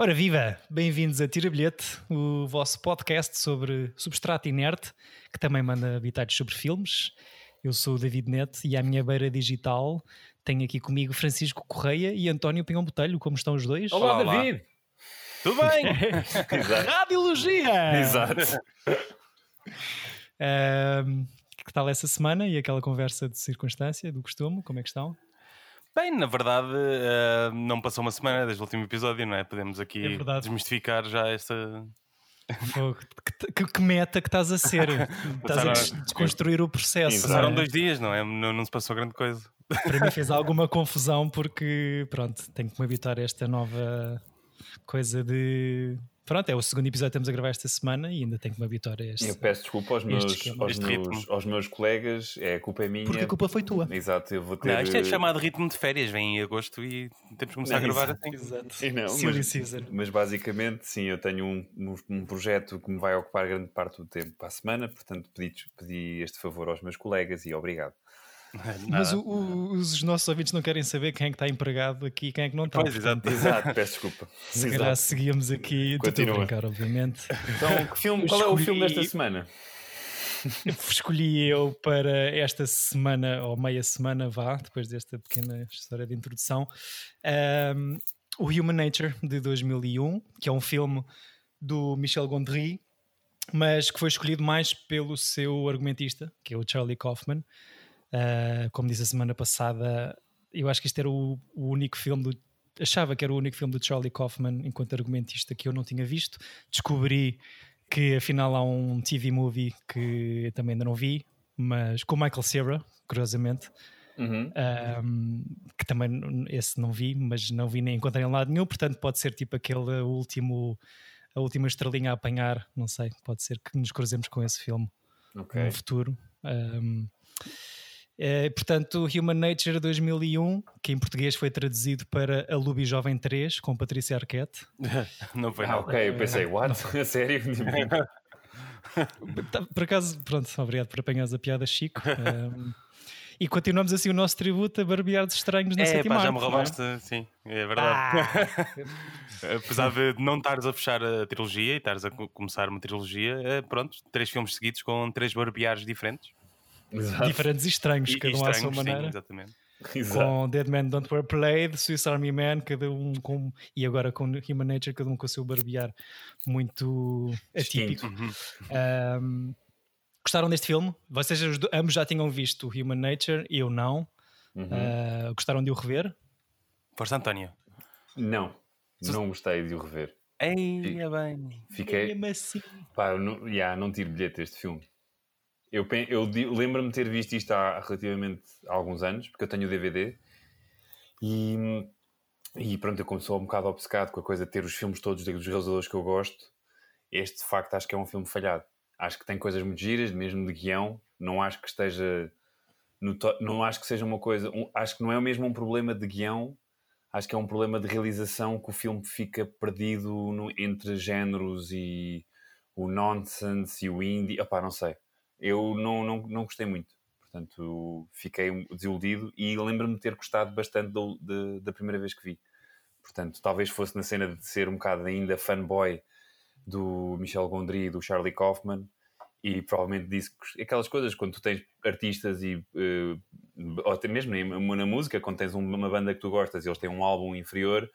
Ora viva! Bem-vindos a Tira Bilhete, o vosso podcast sobre substrato inerte, que também manda habitats sobre filmes. Eu sou o David Neto e à minha beira digital tenho aqui comigo Francisco Correia e António Pinhão Botelho. Como estão os dois? Olá, Olá. David! Tudo bem? Radiologia! Exato. Um, que tal essa semana e aquela conversa de circunstância, do costume? Como é que estão? Bem, na verdade, uh, não passou uma semana desde o último episódio, não é? Podemos aqui é desmistificar já esta. que, que, que, meta que estás a ser? estás a desconstruir o processo. Passaram é? dois dias, não é? Não, não se passou grande coisa. Para mim fez alguma confusão porque, pronto, tenho que me habituar a esta nova coisa de Pronto, é o segundo episódio que estamos a gravar esta semana e ainda tenho que me habituar a este. Eu peço desculpa aos meus, aos meus, aos meus colegas, é, a culpa é minha. Porque a culpa foi tua. Exato, eu vou ter. Não, isto é chamado ritmo de férias, vem em agosto e temos que começar não, a gravar assim. Exato. não, mas, mas, basicamente, sim, eu tenho um, um projeto que me vai ocupar grande parte do tempo para a semana, portanto pedi, pedi este favor aos meus colegas e obrigado. Mas o, o, os nossos ouvintes não querem saber quem é que está empregado aqui e quem é que não está. Pois, exato, exato, peço desculpa. Se calhar seguíamos aqui, Continua. a brincar, obviamente. Então, que filme, qual é o filme desta semana? Escolhi eu para esta semana, ou meia semana, vá, depois desta pequena história de introdução, um, o Human Nature de 2001, que é um filme do Michel Gondry, mas que foi escolhido mais pelo seu argumentista, que é o Charlie Kaufman. Uh, como disse a semana passada, eu acho que este era o, o, único filme do. Achava que era o único filme do Charlie Kaufman enquanto argumentista que eu não tinha visto. Descobri que afinal há um TV movie que também ainda não vi, mas com Michael Cera, curiosamente. Uhum. Um, que também esse não vi, mas não vi nem encontrei em lado nenhum, portanto pode ser tipo aquele último, a última estrelinha a apanhar, não sei, pode ser que nos cruzemos com esse filme okay. no futuro. Um, é, portanto, Human Nature 2001, que em português foi traduzido para A Lubi Jovem 3, com Patrícia Arquette. não foi, ah, não. ok, eu pensei, what? A sério? Tá, por acaso, pronto, obrigado por apanhares a piada, Chico. Um, e continuamos assim o nosso tributo a barbeados estranhos na é, sétima pá, já me roubaste, é? sim, é verdade. Ah. Apesar de não estares a fechar a trilogia e estares a começar uma trilogia, é, pronto, três filmes seguidos com três barbeares diferentes. Exato. diferentes e estranhos, e, cada um à sua maneira. Sim, exatamente. Exato. Com Dead Man Don't Wear Played, Swiss Army Man, cada um com. E agora com Human Nature, cada um com o seu barbear muito atípico. Uhum. Um, gostaram deste filme? Vocês ambos já tinham visto Human Nature, eu não. Uhum. Uh, gostaram de o rever? Força António. Não, não gostei de o rever. Ei, é bem. Fiquei. Assim. Pá, não, yeah, não tiro bilhete este filme. Eu, eu lembro-me de ter visto isto há relativamente alguns anos, porque eu tenho o DVD, e, e pronto, eu sou um bocado obcecado com a coisa de ter os filmes todos dos realizadores que eu gosto, este de facto acho que é um filme falhado. Acho que tem coisas muito giras, mesmo de guião, não acho que esteja... não acho que seja uma coisa... Um, acho que não é mesmo um problema de guião, acho que é um problema de realização que o filme fica perdido no, entre géneros e o nonsense e o indie, opá, não sei eu não, não, não gostei muito. Portanto, fiquei desiludido e lembro-me de ter gostado bastante do, de, da primeira vez que vi. Portanto, talvez fosse na cena de ser um bocado ainda fanboy do Michel Gondry e do Charlie Kaufman e provavelmente disse aquelas coisas quando tu tens artistas e uh, ou até mesmo na música, quando tens uma banda que tu gostas e eles têm um álbum inferior,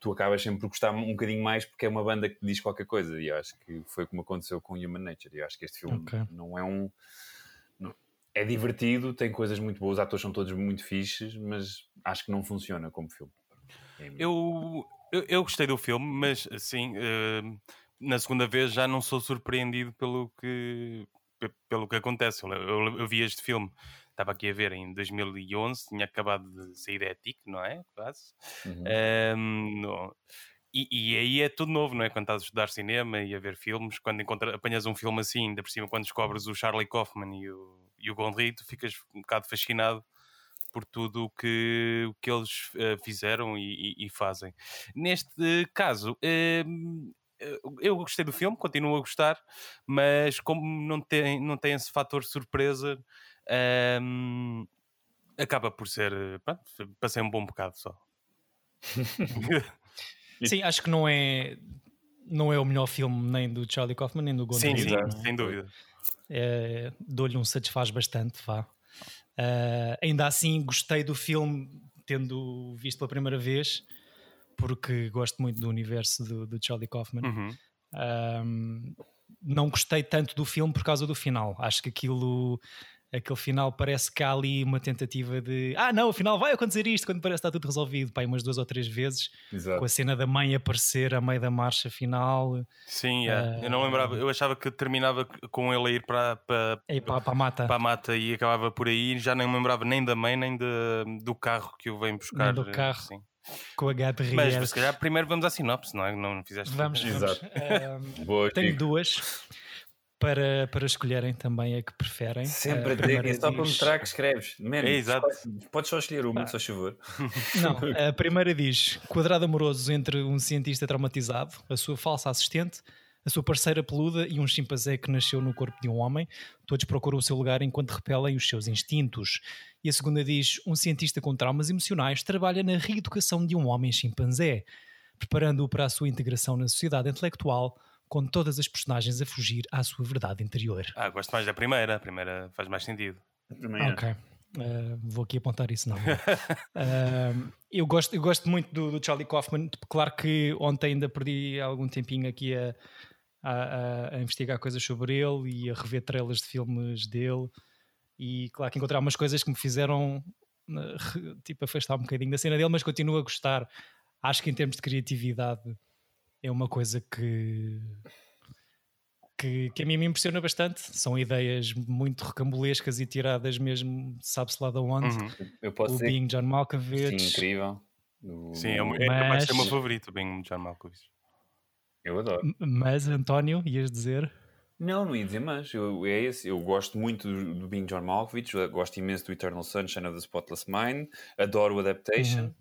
tu acabas sempre por gostar um bocadinho mais porque é uma banda que diz qualquer coisa. E acho que foi como aconteceu com Human Nature. E acho que este filme okay. não é um. Não, é divertido, tem coisas muito boas, os atores são todos muito fixes, mas acho que não funciona como filme. É eu, eu, eu, gostei do filme, mas assim, uh, na segunda vez já não sou surpreendido pelo que, pelo que acontece. Eu, eu, eu vi este filme estava aqui a ver em 2011, tinha acabado de sair da ETIC, não é? Quase. Uhum. Um, no, e, e, aí é tudo novo, não é? Quando estás a estudar cinema e a ver filmes, quando encontra, apanhas um filme assim, ainda por cima, quando descobres o Charlie Kaufman e o, e o Gondry, tu ficas um bocado fascinado por tudo o que, que eles uh, fizeram e, e, e, fazem. Neste caso, uh, eu gostei do filme, continuo a gostar, mas como não tem, não tem esse fator surpresa, um, acaba por ser. Pronto, passei um bom bocado só. Sim, acho que não é, não é o melhor filme nem do Charlie Kaufman nem do Gondry. Sim, sim, sem dúvida. É, Dou-lhe um satisfaz bastante, vá. Uh, ainda assim, gostei do filme, tendo visto pela primeira vez, porque gosto muito do universo do, do Charlie Kaufman. Uhum. Um, não gostei tanto do filme por causa do final. Acho que aquilo, aquele final parece que há ali uma tentativa de ah, não, afinal vai acontecer isto quando parece que está tudo resolvido. Pai, umas duas ou três vezes, Exato. com a cena da mãe aparecer a meio da marcha final Sim, yeah. eu não Ah. lembrava, eu achava que terminava com ele a ir para, para, e para, para a mata. para a mata e acabava por aí, já não me lembrava nem da mãe nem de, do carro que o vem buscar. do eh, carro. sim. com a Gabriel. Mas se calhar primeiro vamos à sinopse, não é? Não fizeste Vamos, vamos. Exato. Boa, tenho Chico. duas para, para escolherem também a que preferem. Sempre A primeira é só para mostrar que escreves. Man, É, exato. Podes só escolher uma, só favor. Não, a primeira diz: quadrado amoroso entre um cientista traumatizado, a sua falsa assistente, a sua parceira peluda e um chimpanzé que nasceu no corpo de um homem. Todos procuram o seu lugar enquanto repelem os seus instintos. E a segunda diz: um cientista com traumas emocionais trabalha na reeducação de um homem chimpanzé, preparando-o para a sua integração na sociedade intelectual, com todas as personagens a fugir à sua verdade interior. Ah, gosto mais da primeira, a primeira faz mais sentido. Também é. Ok. Uh, vou aqui apontar isso, não. Uh, eu, gosto, eu gosto muito do, do Charlie Kaufman. Claro que ontem ainda perdi algum tempinho aqui a, a, a- a investigar coisas sobre ele e a rever trailers de filmes dele. E claro que encontrei algumas coisas que me fizeram re- tipo, afastar um bocadinho da cena dele, mas continuo a gostar. Acho que em termos de criatividade é uma coisa que, que, que a mim me impressiona bastante. São ideias muito recambulescas e tiradas mesmo, sabe-se lá de onde. Uhum. Eu posso O dizer Being John Malkovich. sim, incrível. O- Sim, é, o- é capaz de ser o meu Mas- favorito, bem John Malkovich. Eu adoro. Mas, António, ias dizer? Não, não ia dizer mas. Eu, é esse. Eu gosto muito do, do Being John Malkovich, eu gosto imenso do Eternal Sunshine of the Spotless Mind, adoro o Adaptation.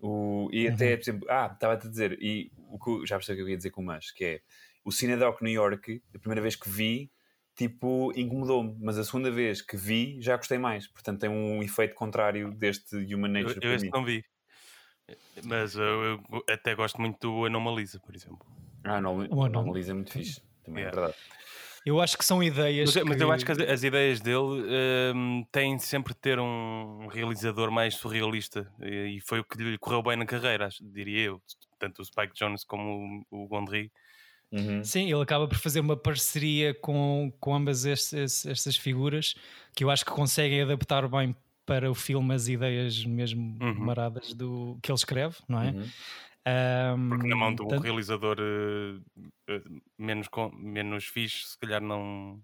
O, e até, por exemplo, ah, estava-te a dizer, e o que, eu- já percebi o que eu ia dizer com o mas, que é o Cinedoc New York, a primeira vez que vi, tipo, incomodou-me, mas a segunda vez que vi, já gostei mais. Portanto, tem um efeito contrário deste Human Eu, Nature eu para este não vi. Mas eu, eu até gosto muito do Anomalisa, por exemplo. Ah, não, O Anom- Anomalisa é muito fixe. Também é Yeah. verdade. Eu acho que são ideias. Mas, mas eu que- acho que as, as ideias dele hum, têm sempre de ter um realizador mais surrealista e, e foi o que lhe correu bem na carreira, acho- diria eu. Tanto o Spike Jones como o, o Gondry. Uhum. Sim, ele acaba por fazer uma parceria com, com ambas estes- estas figuras que eu acho que conseguem adaptar bem para o filme as ideias mesmo Uhum. maradas do que ele escreve, não é? Uhum. Ahm, Porque na mão de um tanto- realizador eh, menos, com- menos fixe, se calhar não.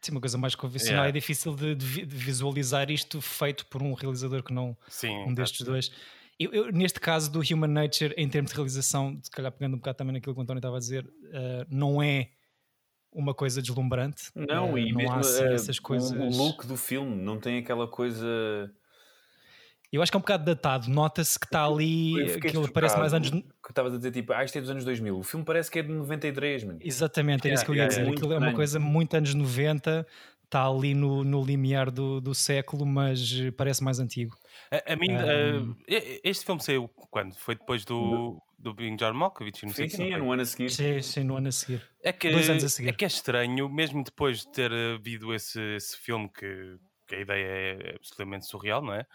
sim, uma coisa mais convencional Yeah. é difícil de, de vi- de visualizar isto feito por um realizador que não Sim, um destes dois. Eu, eu, neste caso do Human Nature, em termos de realização, se calhar pegando um bocado também naquilo que o António estava a dizer, eh, não é uma coisa deslumbrante. Não, Eh, e não mesmo há assim eh, essas coisas. o look do filme não tem aquela coisa. Eu acho que é um bocado datado. Nota-se que está ali, ele parece mais anos. Que estavas a dizer tipo, ah, isto é dos anos 2000. O filme parece que é de 93, mano. Exatamente, era isso Yeah, que eu ia yeah, dizer. é Aquilo é uma coisa muito anos 90, está ali no, no limiar do, do século, mas parece mais antigo. A, a mim, Um, eh, este filme saiu quando? Foi depois do, do Being John Malkovich? Não sei Sim, não sim, é foi? no ano a seguir. Sim, sim, no ano a seguir. É que, Dois anos a seguir. é que é estranho, mesmo depois de ter havido esse, esse filme que, a ideia é absolutamente surreal, não é?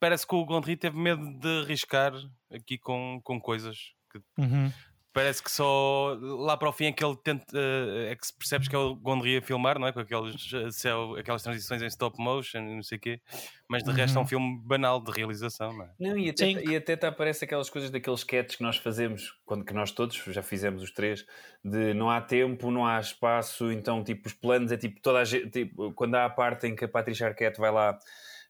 Parece que o Gondry teve medo de arriscar aqui com, com coisas que Uhum. Parece que só lá para o fim é que ele tenta eh, é que se percebes que é o Gondry a filmar, não é? Com aqueles, eh, céu, aquelas transições em stop motion e não sei o quê, mas de resto é um Uhum. filme banal de realização, não é? Não, e até, Sim. e até tá, parece aquelas coisas daqueles sketches que nós fazemos, quando, que nós todos já fizemos os três, de não há tempo, não há espaço, então tipo os planos é tipo toda a gente, tipo, quando há a parte em que a Patricia Arquette vai lá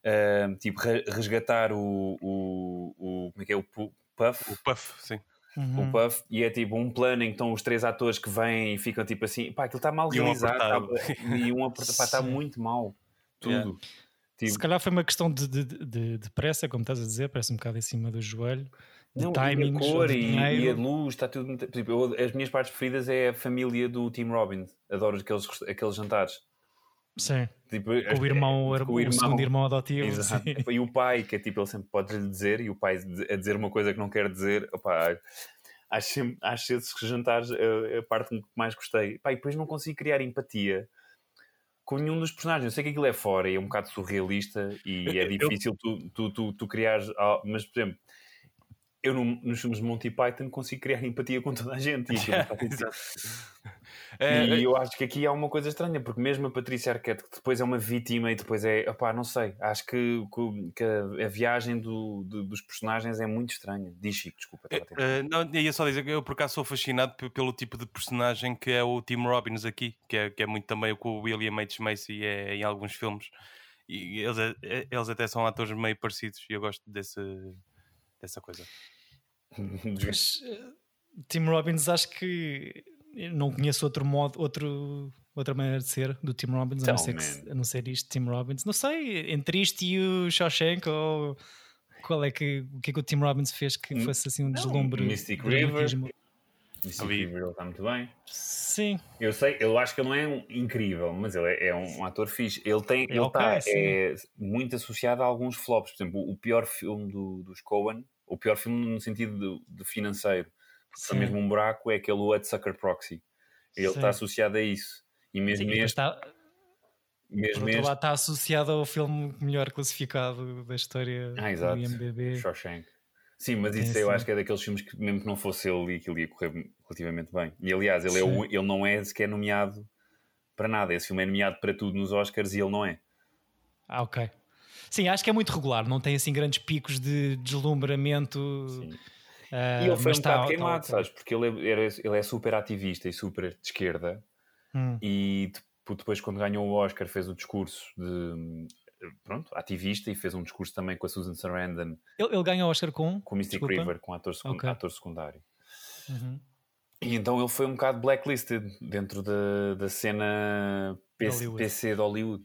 ah, tipo re- resgatar o, o, o como é que é o Pu- Puff, O Puff, sim. Uhum. o Puff, e é tipo um plano em que estão os três atores que vêm e ficam tipo assim, pá, aquilo está mal realizado, tá- e um apertado, pá, está muito mal, tudo. Yeah. Tipo, Se calhar foi uma questão de, de, de, de pressa, como estás a dizer, parece um bocado em cima do joelho. De Não, timings, e a cor de e, dinheiro. e a luz, está tudo. Tipo, eu- as minhas partes preferidas é a família do Tim Robbins. Adoro aqueles, aqueles jantares. Sim. Tipo, o irmão, o, com o, segundo irmão adotivo. Exato. sim. E o pai, que é tipo, ele sempre pode lhe dizer, e o pai a dizer uma coisa que não quer dizer, opá, acho sempre, acho esses jantares a, a parte que mais gostei. Pá, e depois não consigo criar empatia com nenhum dos personagens. Eu sei que aquilo é fora e é um bocado surrealista e é difícil tu, tu, tu, tu criares. Mas, por exemplo, eu no, nos filmes de Monty Python consigo criar empatia com toda a gente. E, aquilo não faz sentido. É, E eu acho que aqui há uma coisa estranha, porque mesmo a Patrícia Arquette, que depois é uma vítima e depois é. Opá, não sei. Acho que, que- a, a viagem do, do- dos personagens é muito estranha. Diz Chico, desculpa. Eh, não, ia só dizer que eu por acaso sou fascinado pe- pelo tipo de personagem que é o Tim Robbins aqui, que é, que é muito também o que o William H. Macy é em alguns filmes. E eles, eles até são atores meio parecidos e eu gosto desse, dessa coisa. Mas, eh, Tim Robbins, acho que não conheço outro modo, outro, outra maneira de ser do Tim Robbins, a não, ser que, a não ser isto, Tim Robbins. Não sei, entre isto e o Shawshank, ou qual é que, o que é que o Tim Robbins fez que Hum, fosse assim um não, deslumbre? Mystic dramatismo? River. Mystic. River, ele está muito bem. Sim, Eu sei, eu acho que ele não é um incrível, mas ele é, é um ator fixe. Ele tem, É ele está sim. é, muito associado a alguns flops. Por exemplo, o pior filme do- dos Coen, o pior filme no sentido de, de financeiro, Sim. mesmo um buraco, é aquele Sucker Proxy. Ele Sim. está associado a isso. E sim, mesmo depois este, está, por mesmo outro este está associado ao filme melhor classificado da história Ah, exato. do IMDB. Shawshank. Sim, mas isso eu sim. acho que é daqueles filmes que, mesmo que não fosse ele, aquilo ia correr relativamente bem. E aliás, ele, é o- ele não é sequer nomeado para nada. Esse filme é nomeado para tudo nos Oscars e ele não é. Ah, ok. Sim, acho que é muito regular, não tem assim grandes picos de deslumbramento. Sim. Ah, E ele foi um tá- bocado tá queimado, ok. sabes? Porque ele é, era- ele é super ativista e super de esquerda. Hum, E depois, quando ganhou o Oscar, fez o discurso de. Pronto, ativista e fez um discurso também com a Susan Sarandon, Ele, ele ganha o Oscar com? com o Mystic Desculpa. River, com ator, secund- Ok. ator secundário. Uhum. E então ele foi um bocado blacklisted dentro da, da cena PC, Hollywood. PC de Hollywood.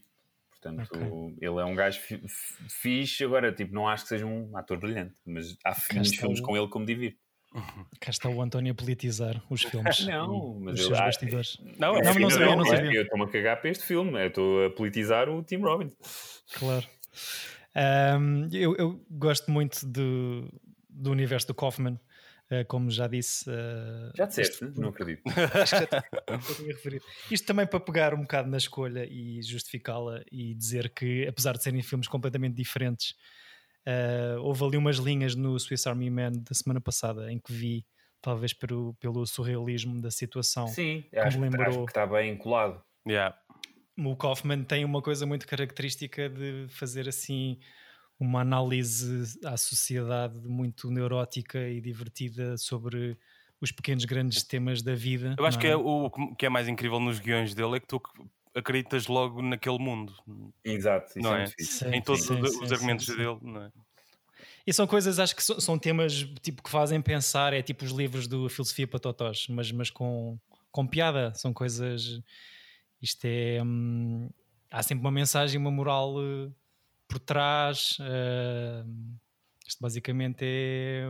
Portanto, Ok. ele é um gajo fi- fi- fixe. Agora, tipo, não acho que seja um ator brilhante, mas há muitos filmes o- com ele que me divirto. Cá está o António a politizar os filmes. Não, mas os eu- seus ah, bastidores. Não, Não, é não filme sabia, não é. sabia. Eu estou-me a cagar para este filme. Eu estou a politizar o Tim Robbins. Claro. Ahm, eu, eu gosto muito do, do universo do Kaufman, como já disse. ah, Já disseste? isto- Não acredito. Acho que já tinha referido. Isto também para pegar um bocado na escolha e justificá-la e dizer que, apesar de serem filmes completamente diferentes, ah, houve ali umas linhas no Swiss Army Man da semana passada em que vi, talvez pelo, pelo surrealismo da situação. Sim, acho, me lembrou- acho que está bem colado. Yeah. O Kaufman tem uma coisa muito característica de fazer assim uma análise à sociedade muito neurótica e divertida sobre os pequenos grandes temas da vida. Eu acho não que é o o que é mais incrível nos guiões dele é que tu acreditas logo naquele mundo, Exato, isso Não é, é? Sim, em todos sim, os, sim, os sim, argumentos sim. dele, não é? E são coisas, acho que so- são temas tipo que fazem pensar, é tipo os livros do Filosofia para Totós, mas, mas com, com piada, são coisas. Isto é. hum, há sempre uma mensagem, uma moral eh, por trás. eh, isto basicamente é,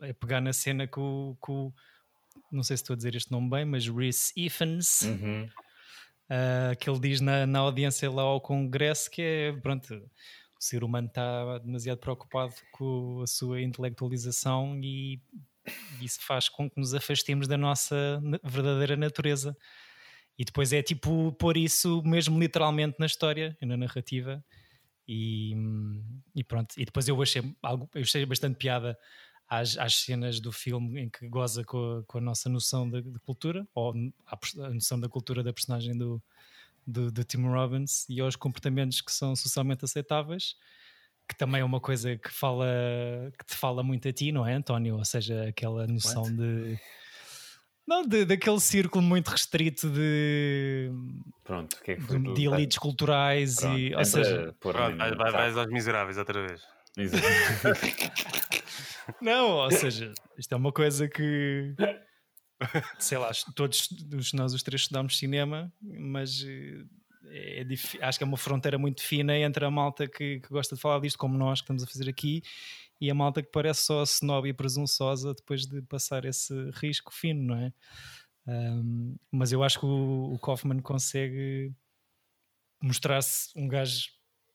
é pegar na cena que o, que o- Não sei se estou a dizer este nome bem, mas Rhys Ifans. Uhum. Uh, que ele diz na, na audiência lá ao Congresso que é, pronto, o ser humano está demasiado preocupado com a sua intelectualização e isso faz com que nos afastemos da nossa verdadeira natureza. E depois é tipo pôr isso mesmo literalmente na história e na narrativa. E, e pronto, e depois eu achei, algo, eu achei bastante piada às, às cenas do filme em que goza com a, com a nossa noção de, de cultura, ou a, noção da cultura da personagem do, do, do Tim Robbins e aos comportamentos que são socialmente aceitáveis, que também é uma coisa que fala que te fala muito a ti, não é, António? Ou seja, aquela noção What? de não, de, daquele círculo muito restrito de, Pronto, o que é que foi de, de elites culturais Pronto, e, ou seja, Pronto, vai, no vai, saco. vais aos miseráveis outra vez. Exato. Não, ou seja, isto é uma coisa que sei lá, todos os- nós os três estudámos cinema, mas eh, é acho que é uma fronteira muito fina entre a malta que, que gosta de falar disto, como nós que estamos a fazer aqui, e a malta que parece só snob e presunçosa depois de passar esse risco fino, não é? Ahm, mas eu acho que o, o Kaufman consegue mostrar-se um gajo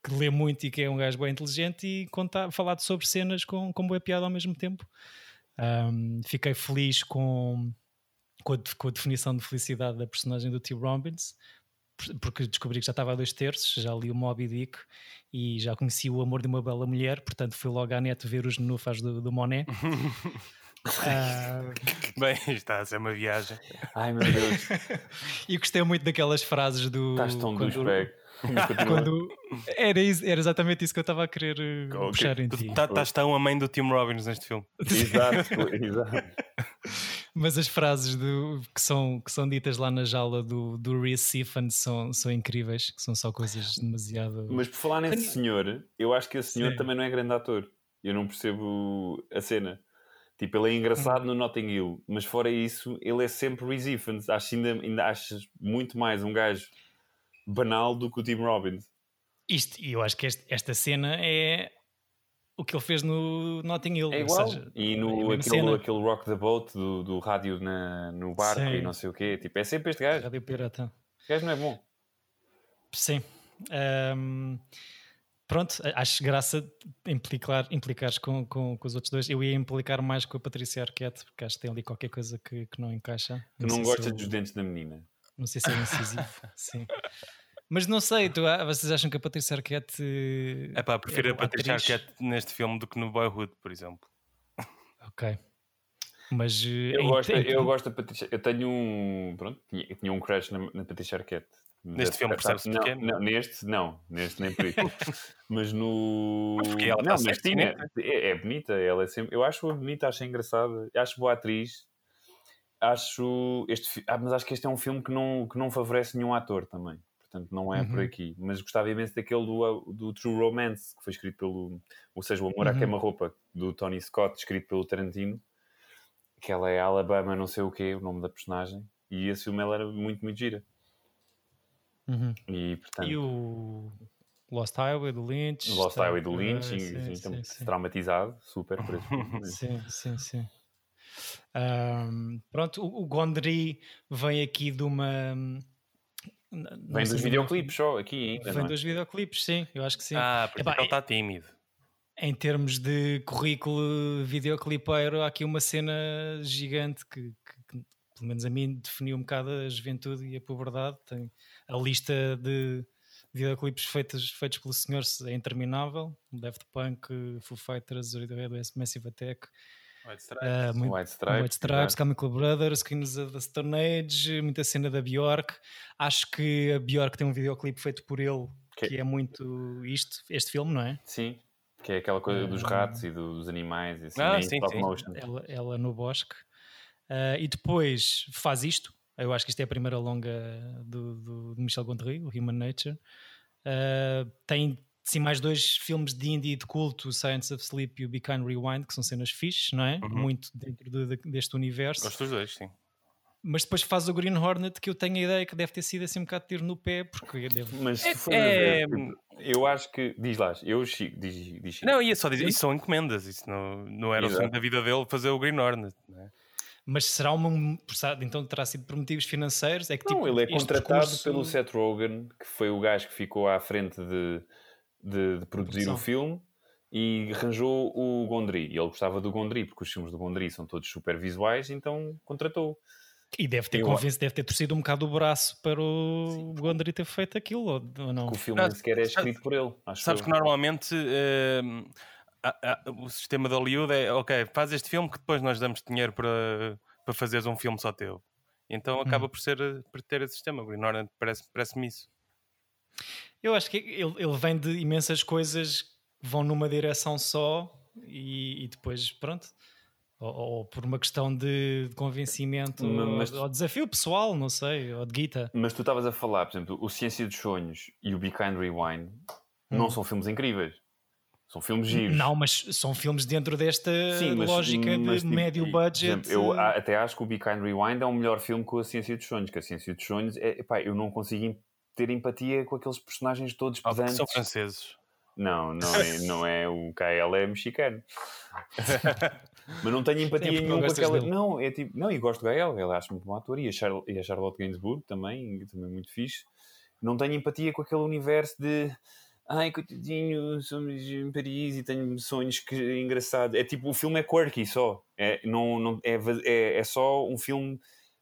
que lê muito e que é um gajo bem inteligente e contar, falar sobre cenas com, com boa piada ao mesmo tempo. Um, fiquei feliz com, com a, com, a, definição de felicidade da personagem do Tim Robbins, porque descobri que já estava a dois terços, já li o Moby Dick e já conheci o amor de uma bela mulher, portanto fui logo à net ver os nenúfas do, do Monet. Uh... Bem, está a ser uma viagem. Ai meu Deus. e gostei muito daquelas frases do. Estás tão quando... Quando era, era exatamente isso que eu estava a querer eh, okay. puxar em ti. Estás tá, tão a mãe do Tim Robbins neste filme. Exato, exato. Mas as frases do, que, são, que são ditas lá na jaula do, do Reese Ifan são, são incríveis, que são só coisas demasiado. Mas por falar nesse senhor, eu acho que esse senhor Sim. também não é grande ator. Eu não percebo a cena. Tipo, ele é engraçado hum. no Notting Hill, mas fora isso, ele é sempre Reese Ifans. Acho ainda, ainda achas muito mais um gajo banal do que o Tim Robbins. Isto, e eu acho que este, esta cena é o que ele fez no Notting Hill. É igual. Seja, e no é aquele, aquele Rock the Boat do, do rádio na, no barco Sim. e não sei o quê. Tipo, é sempre este gajo. Rádio Pirata. Este gajo não é bom. Sim. Um, pronto, acho graça implicar, implicares com, com, com, os outros dois. Eu ia implicar mais com a Patrícia Arquette, porque acho que tem ali qualquer coisa que, que não encaixa. Tu não, não gosta eu... dos dentes da menina? Não sei se é incisivo. Sim. Mas não sei, tu, vocês acham que a Patrícia Arquette. É pá, prefiro é a Patrícia Arquette neste filme do que no Boyhood, por exemplo. Ok. Mas. Eh, eu, gosto, eu gosto da Patrícia. Eu tenho um. Pronto, tinha, tinha um crush na, na Patrícia Arquette. Neste filme percebe-se não, não, neste não, neste nem por isso. mas no. Mas porque ela não, mas tinha, é, é, bonita, ela é sempre. Eu acho-a bonita, acho engraçada, acho boa atriz. Acho este, ah, mas acho que este é um filme que não, que não favorece nenhum ator também portanto não é uhum. por aqui. Mas gostava imenso daquele do, do True Romance, que foi escrito pelo, ou seja, O Amor uhum. à Queima-Roupa, do Tony Scott, escrito pelo Tarantino, que ela é Alabama não sei o quê, o nome da personagem, e esse filme ela era muito, muito gira. Uhum. E, portanto, e o Lost Highway do Lynch. Lost. Highway do Lynch, uh, sim, sim, sim, traumatizado, super por esse sim, sim, sim. Um, pronto, o, o Gondry vem aqui de uma Vem dos videoclipes só aqui ainda. Vem é? dos videoclipes, sim, eu acho que sim. Ah, porque ele está tímido. Em termos de currículo videoclipeiro, há aqui uma cena gigante que, que, que, pelo menos a mim, definiu um bocado a juventude e a puberdade. Tem a lista de videoclipes feitos, feitos pelo senhor é interminável. Daft Punk, Foo Fighters, Massive Attack, White Stripes, uh, muito, White Stripes, White Stripes Chemical Brothers, Kings of the Stone Age, muita cena da Bjork. Acho que a Bjork tem um videoclipe feito por ele que, que é muito isto, este filme, não é? Sim, que é aquela coisa uh, dos ratos e dos animais e assim, ah, sim, sim. Motion. Ela, ela no bosque. Uh, e depois faz isto. Eu acho que isto é a primeira longa do, do, do Michel Gondry, o Human Nature. Uh, tem sim, mais dois filmes de indie de culto, Science of Sleep e o Be Kind Rewind, que são cenas fixes, não é? Uhum. Muito dentro de, de, deste universo. Gosto dos dois, sim. Mas depois faz o Green Hornet, que eu tenho a ideia que deve ter sido assim um bocado de tiro no pé, porque deve... Mas se for é, ver, tipo, eu acho que. Diz lá, eu diz, diz, Não, ia só dizer, isso são encomendas, isso não, não era Exato. o sonho da vida dele fazer o Green Hornet, não é? Mas será uma. Então terá sido por motivos financeiros? É que, não, tipo, ele é contratado percurso... pelo Seth Rogen, que foi o gajo que ficou à frente de de, de produzir o filme e arranjou o Gondry. E ele gostava do Gondry, porque os filmes do Gondry são todos super visuais, então contratou. E deve ter convencido, deve ter torcido um bocado o braço para o Sim. Gondry ter feito aquilo, ou, não? Porque o filme nem sequer é escrito por ele. Sabes eu. que normalmente uh, a, a, o sistema de Hollywood é ok, faz este filme que depois nós damos dinheiro para, para fazeres um filme só teu. Então acaba hum. por, ser, por ter esse sistema. Green Hornet parece-me parece isso. Eu acho que ele, ele vem de imensas coisas que vão numa direção só e, e depois, pronto. Ou, ou, por uma questão de, de convencimento mas, ou, ou, desafio pessoal, não sei, ou de guita. Mas tu estavas a falar, por exemplo, o Ciência dos Sonhos e o Be Kind Rewind hum. não são filmes incríveis. São filmes giros. Não, mas são filmes dentro desta Sim, mas, lógica mas, de tipo, médio budget. Exemplo, eu até acho que o Be Kind Rewind é um melhor filme que a Ciência dos Sonhos, que a Ciência dos Sonhos é, epá, eu não consigo ter empatia com aqueles personagens todos pedantes. São franceses. Não, não é, não é o KL é mexicano. Mas não tenho empatia nenhuma com aquela. Dele. Não, é tipo. Não, e gosto do Gael, ele acho muito bom ator. E a, Char... e a Charlotte Gainsbourg também, também muito fixe. não tenho empatia com aquele universo de ai, coitadinho, somos em Paris e tenho sonhos que engraçado. É tipo, o filme é quirky só. É, não, não, é, é, é só um filme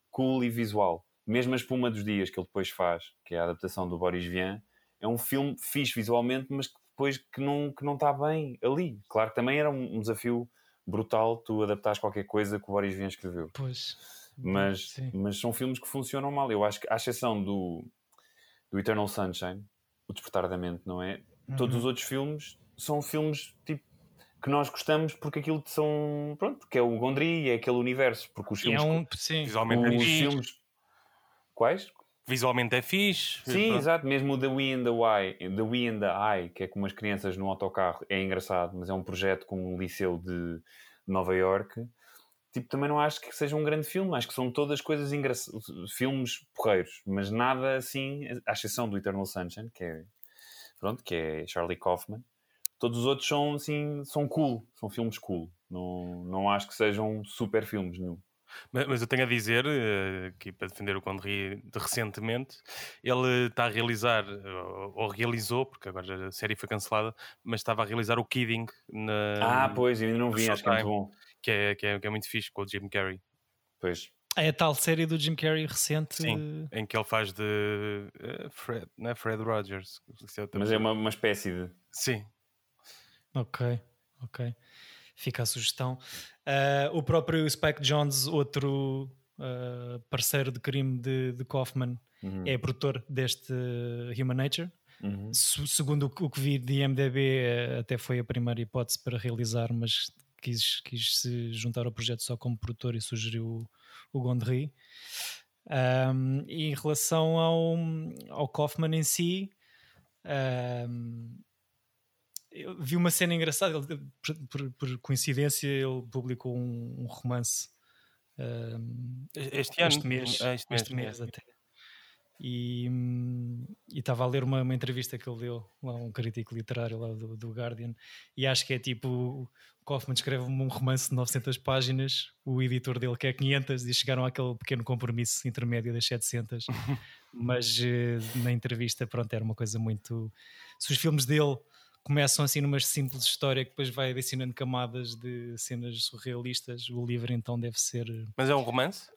cool e visual. Mesmo a Espuma dos Dias, que ele depois faz, que é a adaptação do Boris Vian, é um filme fixe visualmente, mas que depois que não, que não está bem ali. Claro que também era um, um desafio brutal tu adaptares qualquer coisa que o Boris Vian escreveu. Pois. Mas, mas são filmes que funcionam mal. Eu acho que, à exceção do, do Eternal Sunshine, o Despertar da Mente, não é? Uhum. Todos os outros filmes são filmes tipo que nós gostamos porque aquilo são pronto, porque é o Gondry, é aquele universo, porque os é filmes, é um, sim. visualmente é os é filmes quais? Visualmente é fixe. Sim, pronto. exato, mesmo o The We and the Why, The We and the Eye, que é com as crianças no autocarro, é engraçado, mas é um projeto com um liceu de Nova York. Tipo, também não acho que seja um grande filme, acho que são todas coisas engraçadas, filmes porreiros, mas nada assim, à exceção do Eternal Sunshine, que é pronto, que é Charlie Kaufman. Todos os outros são assim, são cool, são filmes cool. Não, não acho que sejam super filmes nenhum. Mas, mas eu tenho a dizer, uh, aqui para defender o Condry de recentemente, ele está a realizar, ou, ou, realizou, porque agora a série foi cancelada, mas estava a realizar o Kidding na. Ah, pois, eu ainda não vi, acho que é muito bom. Que é, que, é, que é muito fixe com o Jim Carrey. Pois. É a tal série do Jim Carrey recente. Sim, em que ele faz de uh, Fred, não é Fred Rogers. É Mas é uma, uma espécie de. Sim. Ok, ok. Fica a sugestão. Uh, o próprio Spike Jones, outro uh, parceiro de crime de, de Kaufman, uhum. é produtor deste Human Nature. Uhum. segundo o que vi de IMDB, até foi a primeira hipótese para realizar, mas quis, quis se juntar ao projeto só como produtor e sugeriu o Gondry. Um, e em relação ao, ao Kaufman em si, um, eu vi uma cena engraçada. Ele, por, por, coincidência, ele publicou um, um romance um, este ano, este mês, este mês, este mês até. E estava a ler uma, uma, entrevista que ele deu lá um crítico literário lá do, do Guardian e acho que é tipo Kaufman escreve um romance de 900 páginas, o editor dele quer 500 e chegaram àquele pequeno compromisso intermédio das 700. Mas eh, na entrevista, pronto, era uma coisa muito. Se os filmes dele começam assim numa simples história que depois vai adicionando camadas de cenas surrealistas, o livro então deve ser. Mas é um romance?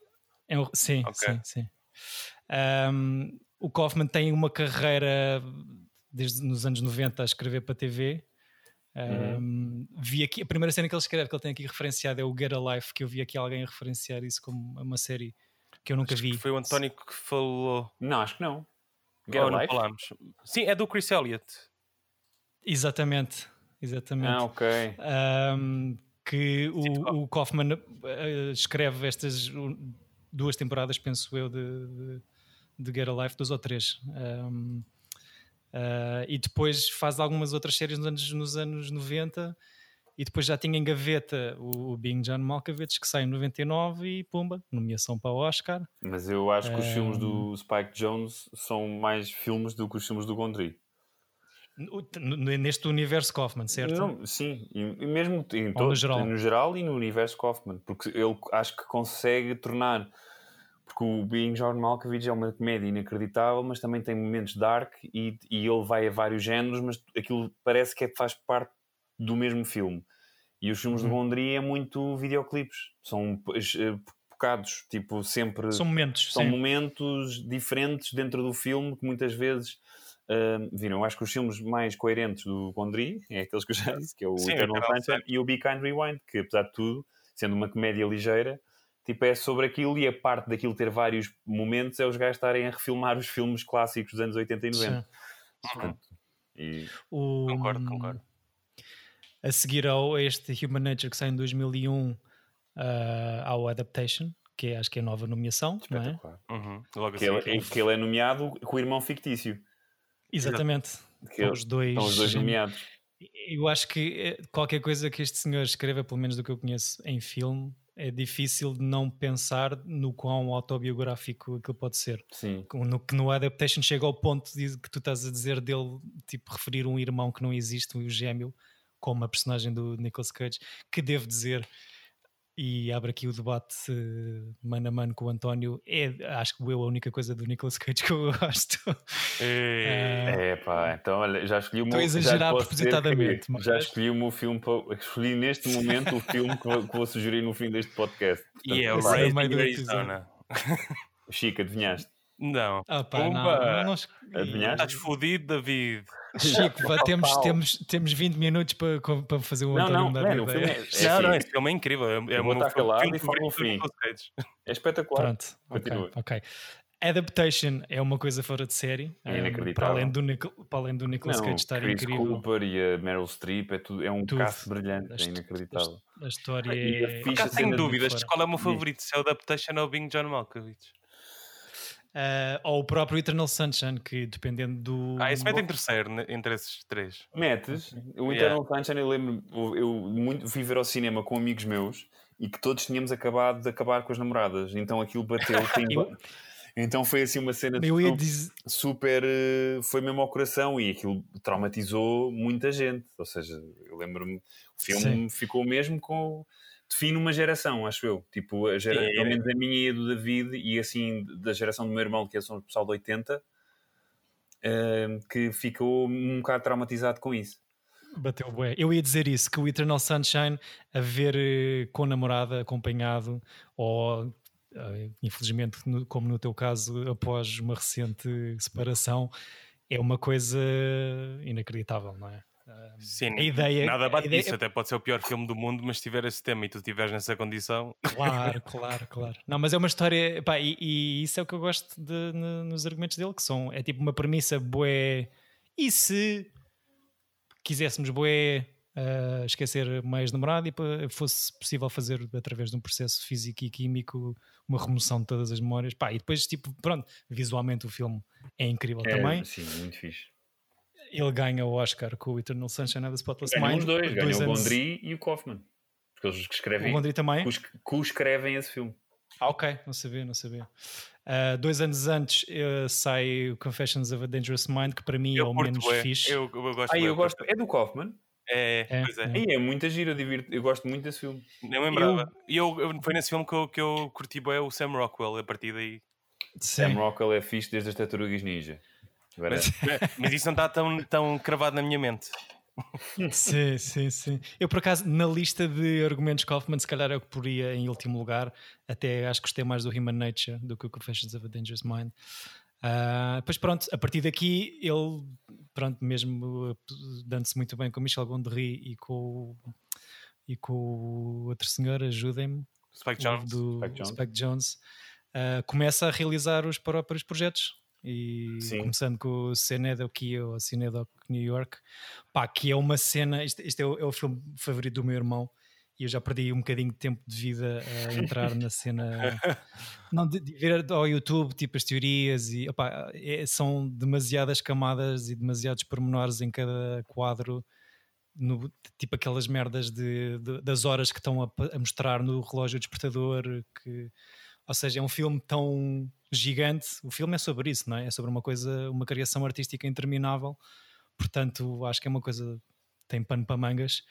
É um... Sim, okay. sim, sim. Um, o Kaufman tem uma carreira desde nos anos 90 a escrever para TV Uhum. vi aqui, a primeira cena que ele escreve, que ele tem aqui referenciado, é o Get a Life, que eu vi aqui alguém referenciar isso como uma série que eu nunca acho vi. foi o António que falou. Não, acho que não. Get a Life? Falamos. Sim, é do Chris Elliott. Exatamente, exatamente. Ah, ok. Um, que o, o Kaufman uh, escreve estas duas temporadas, penso eu, de, de, de Get a Life, duas ou três. Um, Uh, e depois faz algumas outras séries nos anos, nos anos 90 e depois já tinha em gaveta o, o Being John Malkovich que sai em 99 e pumba, nomeação para o Oscar. Mas eu acho que os filmes do Spike Jones são mais filmes do que os filmes do Gondry. Neste universo Kaufman, certo? Não, sim, e mesmo em todo, no geral. no geral e no universo Kaufman, porque ele acho que consegue tornar porque o Being John Malkovich é uma comédia inacreditável, mas também tem momentos dark e, e ele vai a vários géneros, mas aquilo parece que é, faz parte do mesmo filme. E os filmes uhum. de Gondry é muito videoclipes, são focados, eh, tipo, sempre. São momentos. São sim. momentos diferentes dentro do filme que muitas vezes. Viram, eu acho que os filmes mais coerentes do Gondry é aqueles que eu já disse, que é o Sim, Eternal Sunshine e o Be Kind Rewind, que apesar de tudo, sendo uma comédia ligeira, tipo, é sobre aquilo e a parte daquilo ter vários momentos é os gajos estarem a refilmar os filmes clássicos dos anos 80 e 90. Portanto, e... o... Concordo, concordo. A seguir ao este Human Nature que sai em 2001 uh, ao Adaptation, que é, acho que é a nova nomeação, não é? Uhum. Logo que, assim, ele, que ele é nomeado com o irmão fictício. Exatamente. Que estão, os dois, estão os dois nomeados. Eu acho que eh, qualquer coisa que este senhor escreva, pelo menos do que eu conheço em filme, é difícil de não pensar no quão autobiográfico aquilo pode ser. Sim. No que no Adaptation chega ao ponto de, que tu estás a dizer dele, tipo, referir um irmão que não existe, um gêmeo, como a personagem do Nicolas Cage, que devo dizer, e abre aqui o debate mano a mano com o António. É, acho que eu a única coisa do Nicolas Cage que eu gosto. É, é pá, então olha, já escolhi o meu Estou a exagerar propositadamente. Mas... Já escolhi o meu filme, para, escolhi neste momento o filme que vou, que vou, sugerir no fim deste podcast. Portanto, e é o Raising Arizona. Chico, adivinhaste? Não. Ah, pá, não, não, não? Estás fodido, David. Chico, temos, temos, temos 20 minutos para, para fazer o não, não, não, é, filme é, é não, não, esse filme é incrível. É, é vou estar calado e falo no fim. É espetacular. Pronto, ok. okay. Adaptation é uma coisa fora de série. É eh, inacreditável. Para além do, para além do Nicolas não, Cage estar Chris incrível. Cooper e a Meryl Streep é, tudo, é um tudo. caço brilhante, é inacreditável. A, história é. Por acaso tenho dúvidas qual é o meu favorito, se é o Adaptation ou o Bing John Malkovich. Uh, ou o próprio Eternal Sunshine, que dependendo do. Ah, esse mete em terceiro entre esses três. Metes. O Eternal yeah. Sunshine, eu lembro, eu muito fui ver ao cinema com amigos meus e que todos tínhamos acabado de acabar com as namoradas, então aquilo bateu. eu... Então foi assim uma cena super, dizer... super. Eh, foi mesmo ao coração e aquilo traumatizou muita gente. Ou seja, eu lembro-me, o filme Sim. ficou mesmo com define uma geração, acho eu. Tipo, a gera, é, pelo menos a minha e a do David, e assim da geração do meu irmão, que é o pessoal de 80, uh, que ficou um bocado traumatizado com isso. Bateu bué. Eu ia dizer isso, que o Eternal Sunshine a ver eh, com namorada, acompanhado, ou uh, infelizmente, no, como no teu caso, após uma recente separação, é uma coisa inacreditável, não é? Sim, a ideia, nada bate ideia... disso, até pode ser o pior filme do mundo, mas se tiver esse tema e tu estiveres nessa condição. Claro, claro, claro. Não, mas é uma história, pá, e, e, isso é o que eu gosto de, nos argumentos dele, que são, é tipo uma premissa boé. E se quiséssemos boé uh, esquecer mais namorado e fosse possível fazer através de um processo físico e químico uma remoção de todas as memórias, pá, e depois, tipo, pronto, visualmente o filme é incrível é, também. Sim, muito fixe ele ganha o Oscar com o Eternal Sunshine of the Spotless Mind. os dois, ganha o Gondry e o Kaufman. Porque eles que escrevem. O Gondry também? Co-escrevem esse filme. Ah, ok, não sabia, não sabia. Uh, dois anos antes uh, sai o Confessions of a Dangerous Mind, que para mim eu é o menos é. fixe. Eu, eu gosto ah, eu gosto. É do Kaufman? É, é, pois é. É, é muita gira, eu, eu gosto muito desse filme. Nem lembrava. E eu, eu, foi nesse filme que eu, que eu curti bem o Sam Rockwell, a partir daí. Sim. Sam Rockwell é fixe desde as Tartarugas Ninja. Mas, mas, isso não está tão, tão cravado na minha mente. sim, sim, sim. Eu, por acaso, na lista de argumentos Kaufman, se calhar eu poria em último lugar. Até acho que gostei mais do Human Nature do que o Confessions of a Dangerous Mind. Uh, pois pronto, a partir daqui ele, pronto, mesmo dando-se muito bem com Michel Gondry e com, e com o outro senhor, ajudem-me, Spike Jones, do Spike Jones, Spike Jones uh, começa a realizar os próprios projetos e Sim. começando com o Cenedo Kio ou Cinedoc New York, pá, que é uma cena, isto, isto é, o, é, o, filme favorito do meu irmão e eu já perdi um bocadinho de tempo de vida a entrar na cena, não, de, de, ver ao YouTube tipo as teorias e opá, é, são demasiadas camadas e demasiados pormenores em cada quadro. No, tipo aquelas merdas de, de, das horas que estão a, a mostrar no relógio despertador que ou seja, é um filme tão gigante. O filme é sobre isso, não é? É sobre uma coisa, uma criação artística interminável. Portanto, acho que é uma coisa tem pano para mangas.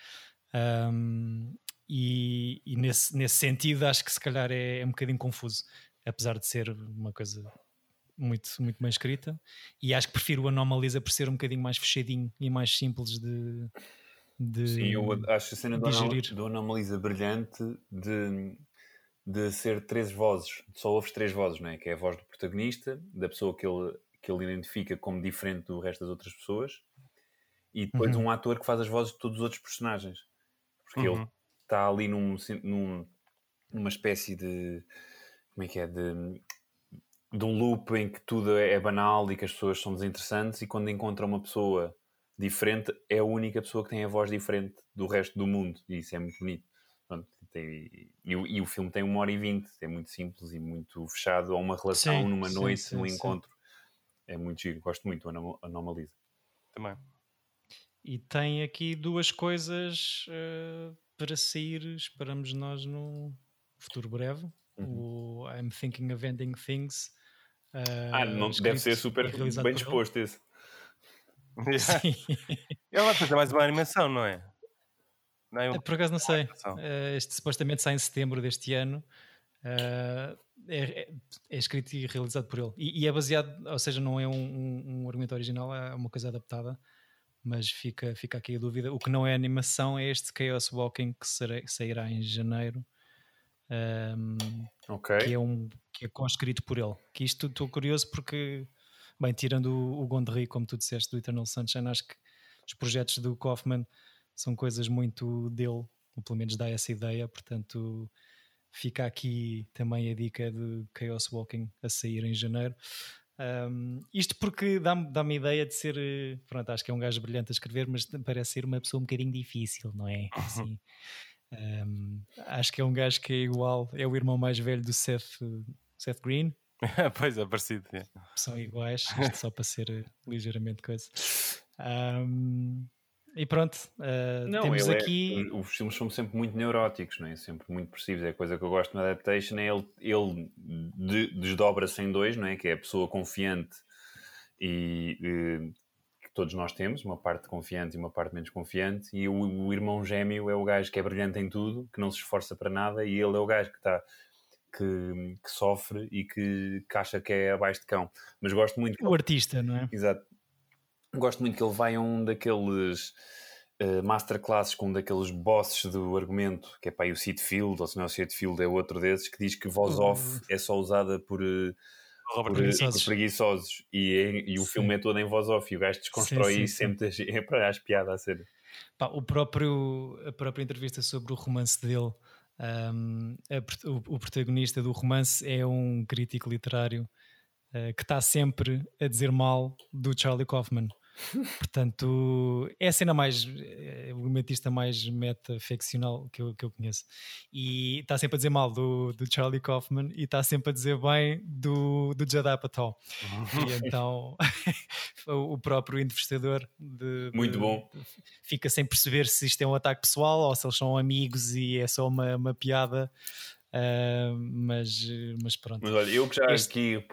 Um, e, e nesse, nesse sentido, acho que se calhar é, é, um bocadinho confuso, apesar de ser uma coisa muito, muito bem escrita. E acho que prefiro o Anomalisa por ser um bocadinho mais fechadinho e mais simples de. de Sim, eu acho a cena do, do Anomalisa brilhante de de ser três vozes, só ouves três vozes, não é? Que é a voz do protagonista, da pessoa que ele, que ele identifica como diferente do resto das outras pessoas, e depois uhum. um ator que faz as vozes de todos os outros personagens. Porque uhum. ele está ali num, num, numa espécie de. Como é que é? De, de um loop em que tudo é banal e que as pessoas são desinteressantes, e quando encontra uma pessoa diferente, é a única pessoa que tem a voz diferente do resto do mundo, e isso é muito bonito. Tem, e, e, o filme tem uma hora e vinte, é muito simples e muito fechado a uma relação, sim, numa sim, noite, sim, num encontro. É muito giro, gosto muito do Anomalisa. Também. E tem aqui duas coisas uh, para sair, esperamos nós no futuro breve. Uhum. O I'm Thinking of Ending Things. Uh, ah, não, deve ser super bem disposto esse. Sim. Ele vai fazer mais uma animação, não é? Não é um- Por acaso não sei. Uh, este supostamente sai em setembro deste ano. Uh, é, é- é escrito e realizado por ele. E, e é baseado, ou seja, não é um, um, um argumento original, é uma coisa adaptada. Mas fica, fica aqui a dúvida. O que não é animação é este Chaos Walking que será- sairá em janeiro. Um, Ok. que é um que é co-escrito por ele. Que isto estou curioso porque, bem, tirando o, o Gondry, como tu disseste, do Eternal Sunshine, acho que os projetos do Kaufman são coisas muito dele, ou pelo menos dá essa ideia, portanto fica aqui também a dica de Chaos Walking a sair em janeiro. Um, isto porque dá-me dá a ideia de ser, eh, pronto, acho que é um gajo brilhante a escrever, mas parece ser uma pessoa um bocadinho difícil, não é? Assim, um, acho que é um gajo que é igual, é o irmão mais velho do Seth, Seth Green, pois é, parecido. é. são iguais, isto só para ser eh, ligeiramente coisa. Um, e pronto, uh, Não, temos é- aqui. os filmes são sempre muito neuróticos, não é? Sempre muito percebes. É a coisa que eu gosto na adaptation, é ele, ele de- desdobra-se em dois, não é? Que é a pessoa confiante e eh, que todos nós temos, uma parte confiante e uma parte menos confiante, e o, o irmão gêmeo é o gajo que é brilhante em tudo, que não se esforça para nada, e ele é o gajo que está que, que sofre e que, que acha que é abaixo de cão. Mas gosto muito O artista, não é? Exato. Gosto muito que ele vai a um daqueles eh, masterclasses com um daqueles bosses do argumento, que é para aí o Seed Field, ou se não é o Seed Field, é outro desses, que diz que voz O- off é só usada por, Robert por, Preguiçosos. por preguiçosos. E, é- e o Sim. filme é todo em voz off, e o gajo desconstrói Sim, sim, isso sim. sempre. É para as piadas a ser. Pá, o próprio, a própria entrevista sobre o romance dele, um, a o, o protagonista do romance é um crítico literário uh, que está sempre a dizer mal do Charlie Kaufman. Portanto, é a cena mais, é o argumentista mais meta-ficcional que eu, que eu conheço. E está sempre a dizer mal do, do Charlie Kaufman e está sempre a dizer bem do, do Judd Apatow. E então, o próprio investigador de, Muito de- bom. fica sem perceber se isto é um ataque pessoal ou se eles são amigos e é só uma, uma piada. Ah, mas, mas pronto. Mas olha, eu que já Este- aqui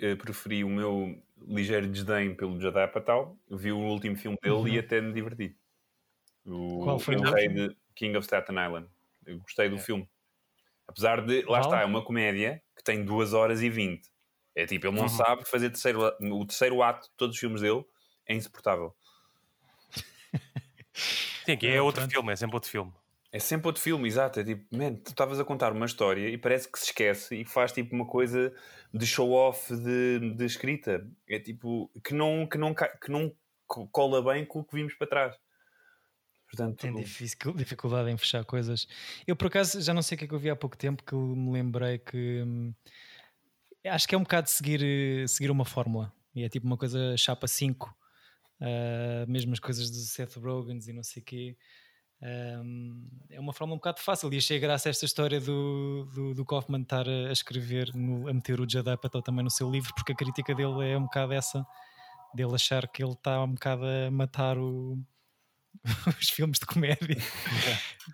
eh, preferi o meu ligeiro desdém pelo Jadai Patal, vi o último filme dele Uhum. e até me diverti. O, Qual foi o de King of Staten Island. Eu gostei do filme. Apesar de, lá Qual? está, é uma comédia que tem 2 horas e 20. É tipo, ele não Uhum. sabe fazer terceiro, a- o terceiro ato de todos os filmes dele, é insuportável. Sim, aqui é Ah, outro pronto. filme, é sempre outro filme. É sempre outro filme, exato. É tipo, man, tu estavas a contar uma história e parece que se esquece e faz tipo uma coisa de show-off de, de escrita. É tipo, que não, que, não, que não co- cola bem com o que vimos para trás. Portanto, Tem difícil- dificuldade em fechar coisas. Eu, por acaso, já não sei o que é que eu vi há pouco tempo que me lembrei que hum, acho que é um bocado seguir, eh, seguir uma fórmula e é tipo uma coisa chapa 5, ah, mesmo as coisas do Seth Rogen e não sei o quê. Hum, é uma fórmula um bocado fácil e achei graça esta história do, do, do Kaufman estar a a escrever, no- a meter o Judd Apatow também no seu livro, porque a crítica dele é um bocado essa, dele achar que ele está um bocado a matar o, os filmes de comédia,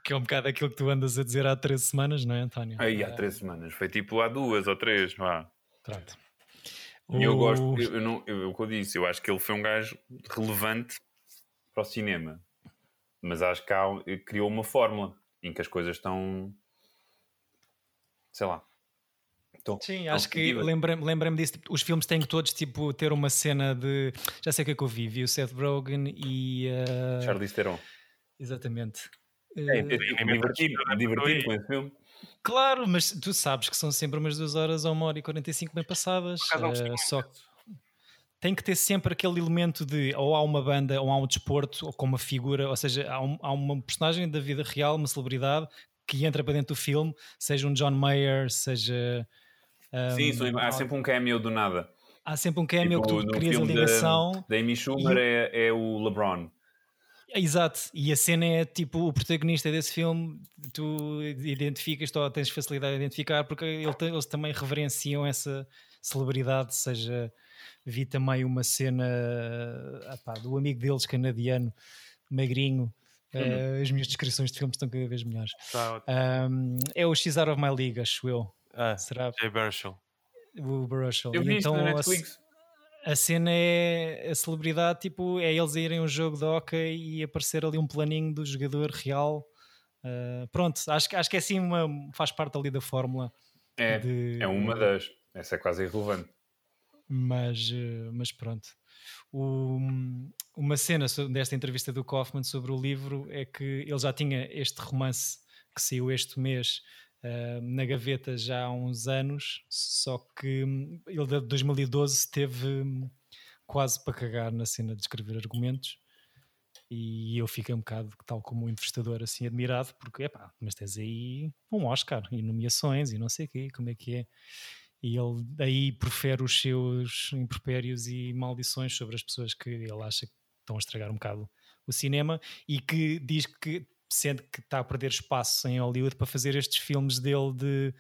que é um bocado aquilo que tu andas a dizer há três semanas, não é, António? aí há Ah, três semanas, foi tipo há duas ou três, vá. Pronto. E eu O- gosto, eu, eu não, eu, que eu disse, eu acho que ele foi um gajo relevante para o cinema, mas acho que há, criou uma fórmula em que as coisas estão, sei lá. estão- Sim, estão acho que lembrei-me lembrei disso. tipo, os filmes têm que todos tipo, ter uma cena de. Já sei o que é que eu vi. Vi o Seth Rogen e. ah, Charlize Theron. Exatamente. É, Ah, eu- eu Diverti-me diverti com esse filme. Claro, mas tu sabes que são sempre umas duas horas ou uma hora e 45 bem passadas. eh, muito só desse. Tem que ter sempre aquele elemento de ou há uma banda ou há um desporto ou com uma figura, ou seja, há, um- há uma personagem da vida real, uma celebridade que entra para dentro do filme, seja um John Mayer, seja. Sim, um, são- há sempre um cameo do nada. há sempre um cameo que Tipo, tu no crias a ligação. Da, da Amy Schumer E é, é o LeBron. Exato, e a cena é tipo o protagonista desse filme, tu identificas, ou tens facilidade de identificar, porque ele- eles também reverenciam essa celebridade. Seja, vi também uma cena ah pá, do amigo deles, canadiano, magrinho. eh, as minhas descrições de filmes estão cada vez melhores. Tá. Um, é o X Out of My League, acho eu. Ah, Será Jay Baruchel. o Baruchel? Eu E vi então isso na a- Netflix. a cena é a celebridade, tipo, é eles a irem a um jogo de hockey e aparecer ali um planinho do jogador real Uh, pronto, acho, acho que é assim uma. faz parte ali da fórmula. É, de... é uma das. Essa é quase irrelevante. Mas, uh, mas pronto. O, uma cena desta entrevista do Kaufman sobre o livro é que ele já tinha este romance que saiu este mês uh, na gaveta já há uns anos, só que hum, ele de 2012 teve hum, quase para cagar na cena de escrever argumentos e eu fiquei um bocado, tal como um investidor, assim admirado, porque, epá, mas tens aí um Oscar e nomeações e não sei o quê, como é que é? E ele aí profere os seus impropérios e maldições sobre as pessoas que ele acha que estão a estragar um bocado o cinema e que diz que sente que está a perder espaço em Hollywood para fazer estes filmes dele de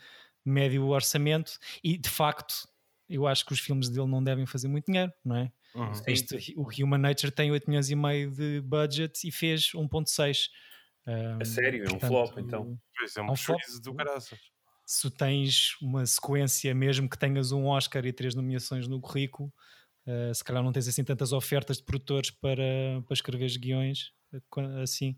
médio orçamento e de facto eu acho que os filmes dele não devem fazer muito dinheiro, não é? Uhum. Este, o Human Nature tem 8 milhões e meio de budget e fez 1.6. Um, a sério? É um flop então? Pois é um, é um flop do caraças. Se tens uma sequência, mesmo que tenhas um Oscar e três nomeações no currículo, uh, se calhar não tens assim tantas ofertas de produtores para, para escrever guiões assim.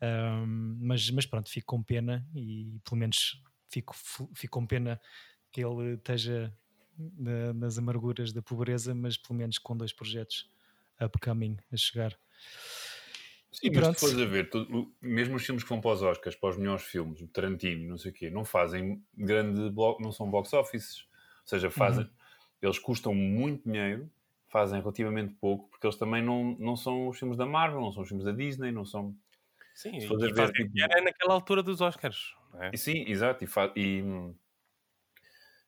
Um, mas, mas pronto, fico com pena e pelo menos fico, fico com pena que ele esteja na, nas amarguras da pobreza, mas pelo menos com dois projetos upcoming a chegar. Sim, e pronto. se fores a ver, todo, mesmo os filmes que vão para os Oscars, para os melhores filmes, o Tarantino, não sei o quê, não fazem grande bloco, não são box offices. Ou seja, fazem, uhum. eles custam muito dinheiro, fazem relativamente pouco, porque eles também não, não são os filmes da Marvel, não são os filmes da Disney, não são. Sim, e ver, tipo... era naquela altura dos Oscars. É? Sim, exato. E, e,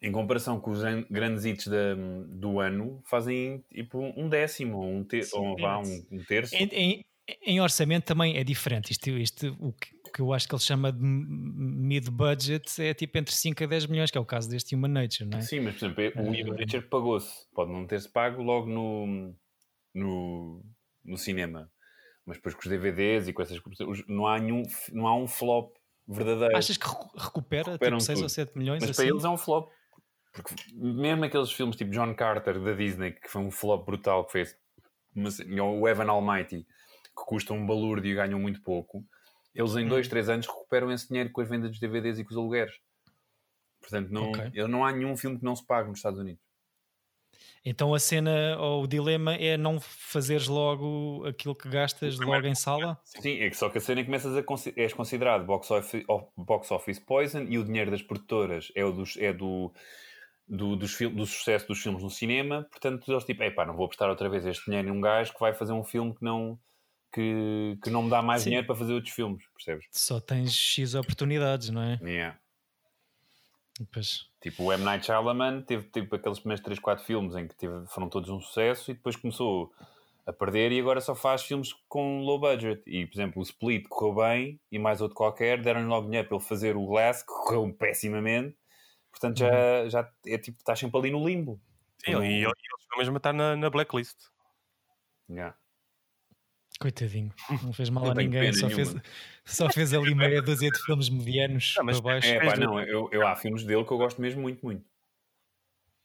em comparação com os grandes hits da, do ano, fazem tipo um décimo ou um, ter, ou vá, um, um terço. Em, em, em, orçamento também é diferente. Isto, isto, o, que, o que eu acho que ele chama de mid-budget é tipo entre 5 a 10 milhões, que é o caso deste Human Nature, não é? Sim, mas por exemplo, o Human Nature pagou-se. Pode não ter-se pago logo no, no, no cinema. Mas depois com os DVDs e com essas não há, nenhum, não há um flop verdadeiro. Achas que recupera tipo 6 ou 7 milhões? Mas assim? para eles é um flop. Porque mesmo aqueles filmes tipo John Carter da Disney, que foi um flop brutal, que fez o Evan Almighty, que custa um balúrdio e ganham muito pouco, eles em 2, 3 hum. anos recuperam esse dinheiro com as vendas dos DVDs e com os alugueres. Portanto, não, okay. não há nenhum filme que não se pague nos Estados Unidos. Então a cena ou o dilema é não fazeres logo aquilo que gastas logo em sala? Sim, é que só que a cena começas a és considerado box office, box office poison e o dinheiro das produtoras é, o dos, é do, do, dos, do sucesso dos filmes no cinema, portanto eles tipo, epá, não vou prestar outra vez este dinheiro em um gajo que vai fazer um filme que não, que, que não me dá mais Sim. dinheiro para fazer outros filmes, percebes? Só tens X oportunidades, não é? Yeah. Pois. Tipo, o M. Night Shyamalan teve tipo, aqueles primeiros 3, 4 filmes em que teve, foram todos um sucesso e depois começou a perder e agora só faz filmes com low budget. E, por exemplo, o Split correu bem e mais outro qualquer, deram-lhe logo dinheiro para ele fazer o Glass, que correu pessimamente. Portanto, já, uhum. já é tipo, estás sempre ali no limbo. Sim, e ele chegou mesmo a estar na, na blacklist. Yeah. Coitadinho, não fez mal a ninguém, só fez, só fez ali meia dúzia de filmes medianos não, para baixo. É, pá, não, eu, eu, há filmes dele que eu gosto mesmo muito, muito.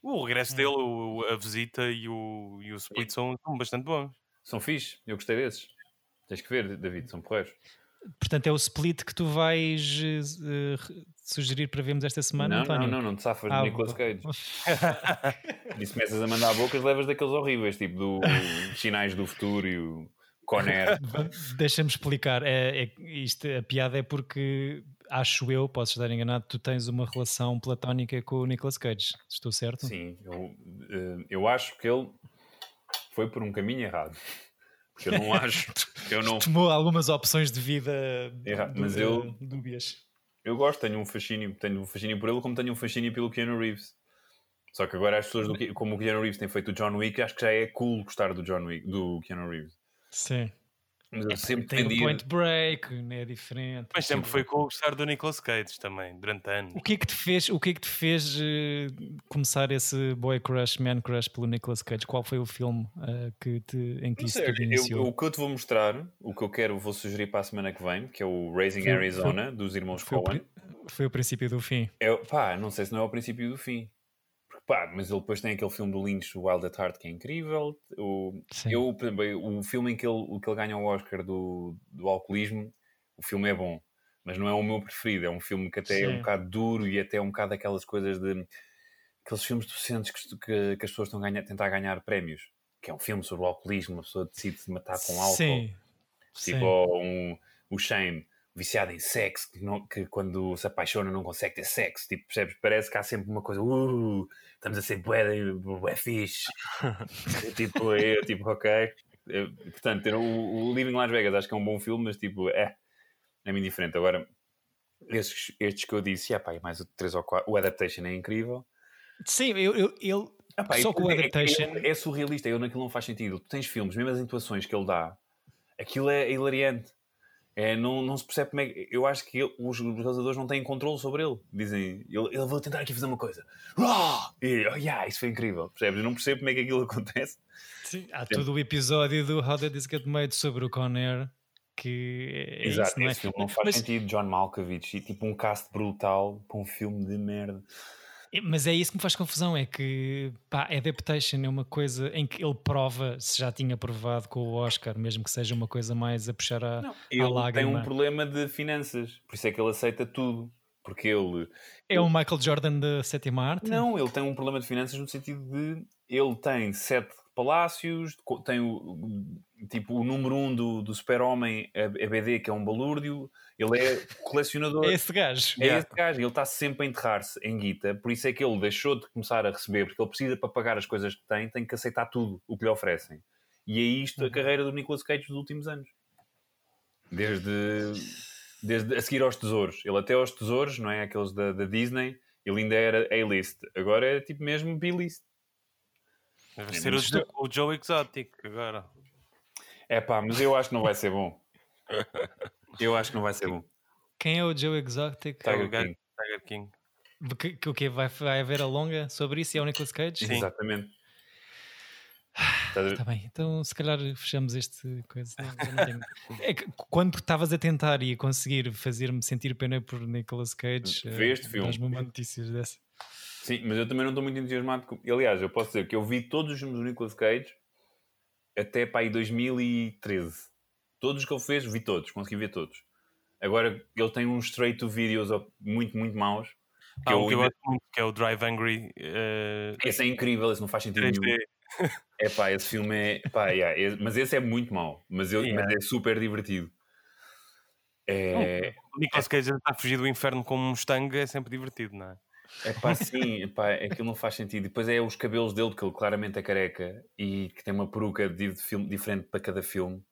O regresso hum. dele, o, a visita e o, e o split são, são bastante bons. São fixe, eu gostei desses. Tens que ver, David, são porreiros. Portanto, é o split que tu vais uh, sugerir para vermos esta semana, não, António? Não, não, não te safas ah, de Nicolas Cage. e se começas a mandar bocas, levas daqueles horríveis, tipo do Sinais do Futuro e o Conner. Deixa-me explicar. É, é, isto, a piada é porque acho eu, posso estar enganado, tu tens uma relação platónica com o Nicolas Cage. Estou certo? Sim, eu, eh, eu acho que ele foi por um caminho errado. Porque eu não acho. Eu não... Tomou algumas opções de vida errado, mas eu, dúbias. Eu gosto, tenho um fascínio, tenho um fascínio por ele, como tenho um fascínio pelo Keanu Reeves. Só que agora as pessoas, do, como o Keanu Reeves tem feito o John Wick, acho que já é cool gostar do John Wick, do Keanu Reeves. Sim. Mas eu é, sempre tem o Point Break, né, é diferente. Mas sempre foi com o gostar do Nicolas Cage também, durante anos. O que é que te fez, o que é que te fez uh, começar esse boy crush, man crush pelo Nicolas Cage? Qual foi o filme uh, que te, em que isso te iniciou? Eu, o que eu te vou mostrar, o que eu quero, vou sugerir para a semana que vem, que é o Raising foi, Arizona, foi, dos irmãos foi Coen. O, foi o princípio do fim. É, pá, não sei se não é o princípio do fim. Pá, mas ele depois tem aquele filme do Lynch, o Wild at Heart, que é incrível. O, eu, o filme em que ele, que ele ganha o Oscar do, do alcoolismo, o filme é bom. mas não é o meu preferido. É um filme que até é um Sim. bocado duro e até é um bocado aquelas coisas de. aqueles filmes sentes que, que- que as pessoas estão a ganhar- tentar ganhar prémios. Que é um filme sobre o alcoolismo, uma pessoa decide se matar com álcool. Sim. Tipo Sim. um, o Shane, viciado em sexo, que, não- que quando se apaixona não consegue ter sexo. Tipo, percebes? Parece que há sempre uma coisa, uh, estamos a ser bué, bué fixe. Tipo, é tipo, ok. É, portanto, o, o Living Las Vegas acho que é um bom filme, mas tipo, é, é-me indiferente. Agora, estes, estes que eu disse, ah, pá, e mais o 3 ou 4, o Adaptation é incrível. Sim, eu, eu, ele. Só que o é- é- Adaptation- É, é surrealista, eu naquilo não faz sentido. Tu tens filmes, mesmo as intuações que ele dá, aquilo é hilariante. É, não, não se percebe como é que. Eu acho que ele- os realizadores não têm controle sobre ele. Dizem, ele, ele vou tentar aqui fazer uma coisa. Uau! E, oh, yeah, isso foi incrível. Percebes? Eu não percebo como é que aquilo acontece. Sim, há todo o episódio do How Did This Get Made sobre o Conair que é Exato, isso, não é? esse filme não faz Mas- sentido. John Malkovich e tipo um cast brutal para um filme de merda. Mas é isso que me faz confusão, é que pá, Adaptation é uma coisa em que ele prova, se já tinha provado com o Oscar, mesmo que seja uma coisa mais a puxar a, Não, ele tem lágrima. um problema de finanças, por isso é que ele aceita tudo. Porque ele É o Michael Jordan da sétima arte? Não, ele tem um problema de finanças no sentido de ele tem sete palácios, tem o, tipo o número um do, do super-homem, a, a BD, que é um balúrdio, ele é colecionador. É esse gajo. É Yeah. esse gajo, ele está sempre a enterrar-se em guita, por isso é que ele deixou de começar a receber, porque ele precisa para pagar as coisas que tem, tem que aceitar tudo o que lhe oferecem. E é isto a Uhum. carreira do Nicolas Cage dos últimos anos. Desde, desde a seguir aos tesouros. Ele até aos tesouros, não é? Aqueles da, da Disney, ele ainda era A-list. Agora é tipo mesmo B-list. Deve É ser o, muito Jo- o Joe Exotic agora. É pá, mas eu acho que não vai ser bom. Eu acho que não vai ser bom. Quem é o Joe Exotic? Tiger gajo- King. Tiger King. Que, que o quê? Vai, vai haver a longa sobre isso e é o Nicolas Cage? Sim. Exatamente. Estás a ver? Está bem, então se calhar fechamos este coisa. É que quando estavas a tentar e a conseguir fazer-me sentir pena por Nicolas Cage, Vê eh, este filme. uma notícias dessa. Sim, mas eu também não estou muito entusiasmado. Com... Aliás, eu posso dizer que eu vi todos os filmes do Nicolas Cage até para aí 2013. Todos os que ele fez, vi todos, consegui ver todos. Agora ele tem uns straight to videos muito, muito maus. Que Há eu que eu muito, que é o Drive Angry. eh, Esse é incrível, esse não faz sentido nenhum. 3D. É pá, esse filme é. Pá, yeah, esse- mas esse é muito mau. Mas, eu, Yeah. mas é super divertido. É, O Nicolas Cage está a fugir do inferno com um Mustang, é sempre divertido, não é? É pá, sim, é pá, aquilo não faz sentido. Depois é os cabelos dele, porque ele claramente é careca e que tem uma peruca de de filme, diferente para cada filme.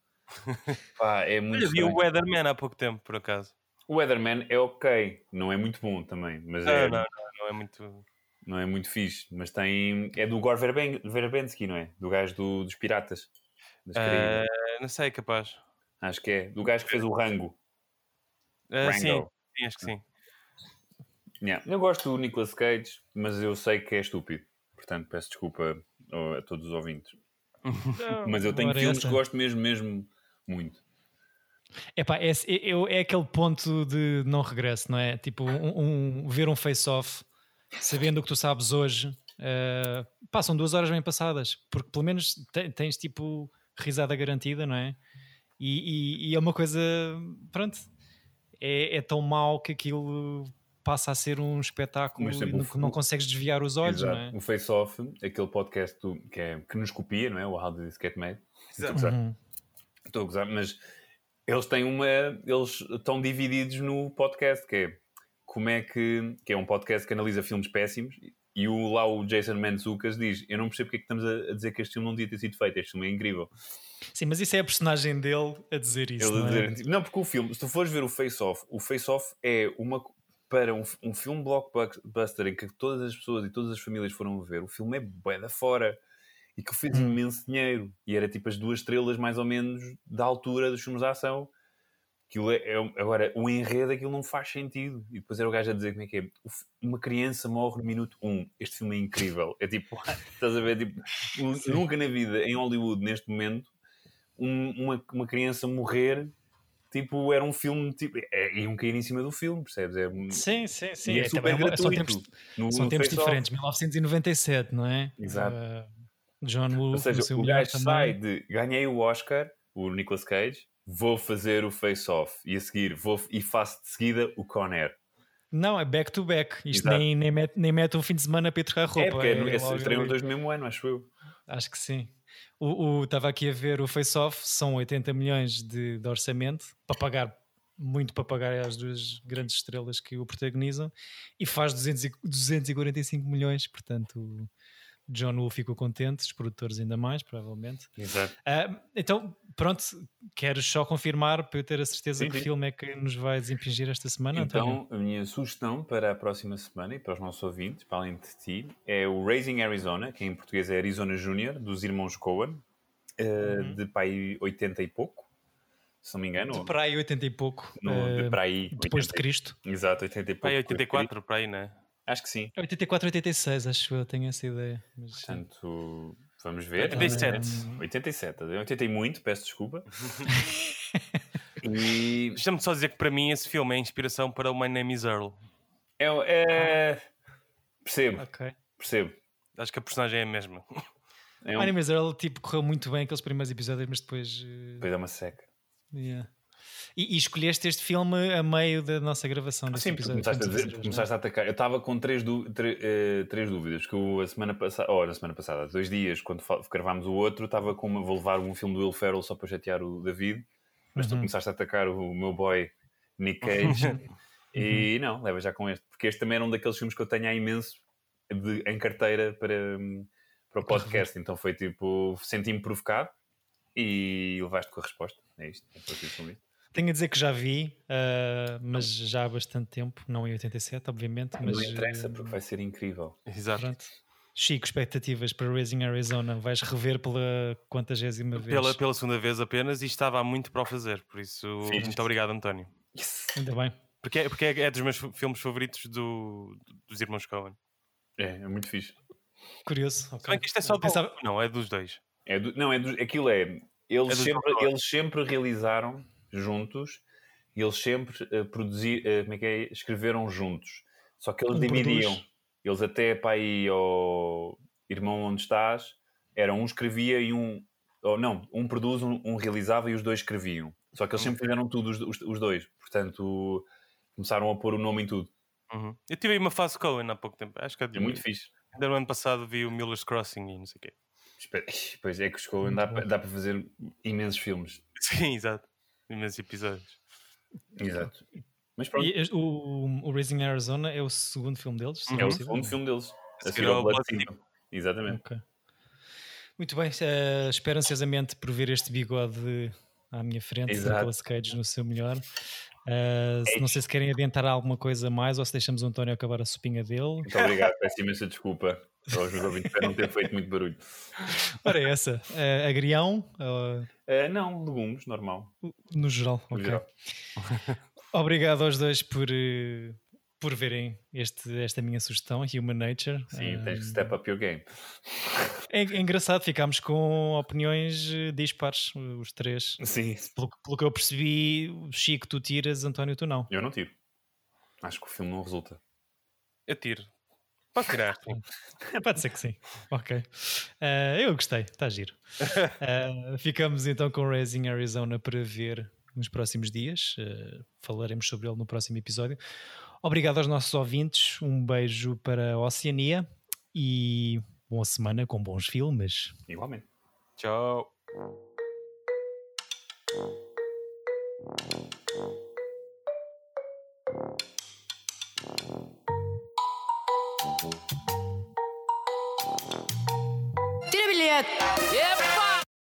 Pá, é muito. Olha, vi o. Weatherman há pouco tempo, por acaso. O Weatherman é ok, não é muito bom também, mas Não, é, não, não, não é muito. não é muito fixe. Mas tem. É do Gore Verben- Verbensky, não é? Do gajo do- dos Piratas. Eh, não sei, capaz. Acho que é. Do gajo que fez o Rango. Eh, sim, Rango. sim, acho que sim. Yeah. Eu gosto do Nicolas Cage, mas eu sei que é estúpido. Portanto, peço desculpa a, todos os ouvintes. Mas eu tenho filmes essa. que gosto mesmo, mesmo muito. Epá, é, é, é aquele ponto de não regresso, não é? Tipo, um, um- ver um face-off sabendo o que tu sabes hoje, eh, passam duas horas bem passadas, porque pelo menos te- tens tipo risada garantida, não é? E, e- e é uma coisa, pronto, é, é tão mau que aquilo passa a ser um espetáculo Mas e sempre não, o- não consegues desviar os olhos, Exato. não é? O Face Off, aquele podcast do- que, é, que nos copia, não é? O How Did This Get Made. Estou a gozar. Uhum. Estou a gozar, mas eles têm uma. Eles estão divididos no podcast, que é como é que. que é um podcast que analisa filmes péssimos. E o, lá o Jason Mantzoukas diz: Eu não percebo porque é que estamos a, a dizer que este filme não devia ter sido feito. Este filme é incrível. Sim, mas isso é a personagem dele a dizer isso, Ele não é? dizer, não, porque o filme, se tu fores ver o Face Off, o Face Off é uma. Para um, um filme blockbuster em que todas as pessoas e todas as famílias foram ver, o filme é bué da fora e que fez Hum. imenso dinheiro. E era tipo as duas estrelas, mais ou menos, da altura dos filmes de ação. Aquilo é, é- agora, o enredo aquilo não faz sentido. E depois era o gajo a dizer como é que é. "O fi- Uma criança morre no minuto 1. Um. Este filme é incrível. É tipo, estás a ver? Tipo, nunca na vida, em Hollywood, neste momento, um- uma, uma criança morrer, tipo, era um filme, tipo, é, iam cair em cima do filme, percebes? É, Sim, sim, sim. e é, É, super também, são gratuito. tempos, no, São no tempos diferentes, 1997, não é? Exato. Uh, John Woo, Ou seja, o gajo sai de ganhei o Oscar, o Nicolas Cage, vou fazer o face-off e a seguir vou e faço de seguida o Con Air. Não, é back to back. Isto nem, nem, mete, nem mete um fim de semana para ir trocar roupa. É, porque é, é estreiam dois no mesmo ano, acho eu. Acho que sim. O, estava aqui a ver o face-off, são 80 milhões de, de orçamento para pagar muito para pagar às duas grandes estrelas que o protagonizam e faz 200, 245 milhões, portanto John Woo ficou contente, os produtores ainda mais, provavelmente. Exato. Uh, então, pronto, queres só confirmar para eu ter a certeza sim, que sim. filme é que nos vai desimpingir esta semana? Então, António? a minha sugestão para a próxima semana e para os nossos ouvintes, para além de ti, é o Raising Arizona, que em português é Arizona Junior, dos irmãos Coen, uh, uhum. de pai 80 e pouco. Se não me engano. De para aí 80 e pouco. No, de para aí, depois 80, de Cristo. Exato, 80 e pouco. Para aí 84, para aí, né? Acho que sim. 84, 86, acho eu, tenho essa ideia. Mas, Portanto, vamos ver. 87. 87, 80 e muito, peço desculpa. e... Deixa-me só dizer que para mim esse filme é inspiração para o My Name is Earl. É. é... Percebo. Okay. Percebo. Acho que a personagem é a mesma. É um... My Name is Earl tipo, correu muito bem aqueles primeiros episódios, mas depois. Uh... Depois é uma seca. Yeah. E, e, escolheste este filme a meio da nossa gravação deste Sim, episódio. Começaste, a, dizer, começaste a atacar. Eu estava com três, du, uh, três dúvidas. Que eu, a semana passada, oh, na semana passada, dois dias, quando gravámos o outro, estava com uma. Vou levar um filme do Will Ferrell só para chatear o David. Mas uhum. tu começaste a atacar o meu boy Nick Cage. e não, leva já com este. Porque este também era um daqueles filmes que eu tenho há imenso de, em carteira para, para o podcast. Então foi tipo. Senti-me provocado e levaste com a resposta. É isto. É tenho a dizer que já vi, uh, mas já há bastante tempo, não em 87, obviamente. Mas, não interessa, porque vai ser incrível. Exato. Pronto. Chico, expectativas para Raising Arizona? Vais rever pela quantagésima vez? Pela, pela segunda vez apenas e estava há muito para o fazer, por isso, Fiz. muito obrigado, António. Yes. Ainda bem. Porque é, porque é, dos meus filmes favoritos do, dos irmãos Cohen. É, é muito fixe. Curioso. Okay. Bem que isto é só do... Pensava... Não, é dos dois. É do... Não, é do... aquilo é. Eles, é sempre, eles sempre realizaram juntos e eles sempre uh, produzir, uh, como é que é? escreveram juntos. Só que eles um dividiam. Produz. Eles até para aí ao irmão onde estás, era um escrevia e um. Ou não, um produz, um, um realizava e os dois escreviam. Só que eles sempre fizeram tudo os, os, os, dois. Portanto, começaram a pôr o nome em tudo. Uhum. Eu tive aí uma fase Cohen há pouco tempo. Acho que é, é muito fixe. Ainda no ano passado vi o Miller's Crossing e não sei o quê. Pois é que os Cohen dá, dá para fazer imensos filmes. Sim, exato imensos episódios. Exato. Mas pronto. E o, o Raising Arizona é o segundo filme deles? É o segundo filme deles. A seguir ao Blood Exatamente. Okay. Muito bem, uh, espero ansiosamente por ver este bigode à minha frente, Exato. Nicolas Cage no seu melhor. Uh, não sei se querem adiantar alguma coisa mais ou se deixamos o António acabar a sopinha dele. Muito obrigado, peço imensa desculpa aos ouvintes por não ter feito muito barulho. Ora, é essa, uh, agrião? Uh... Uh, não, legumes, normal. No geral, no ok. Geral. Obrigado aos dois por, por verem este, esta minha sugestão, Human Nature. Sim, tens que step up your game. É, é, engraçado, ficámos com opiniões dispares, os três. Sim. Pelo, pelo, que eu percebi, Chico, tu tiras, António, tu não. Eu não tiro. Acho que o filme não resulta. Eu tiro. Pode tirar. Pode ser que sim. Ok. Uh, eu gostei, está giro. Uh, ficamos então com Raising Arizona para ver nos próximos dias. Uh, falaremos sobre ele no próximo episódio. Obrigado aos nossos ouvintes. Um beijo para a Oceania e boa semana com bons filmes. Igualmente. Tchau. Tira bilhete! Epa!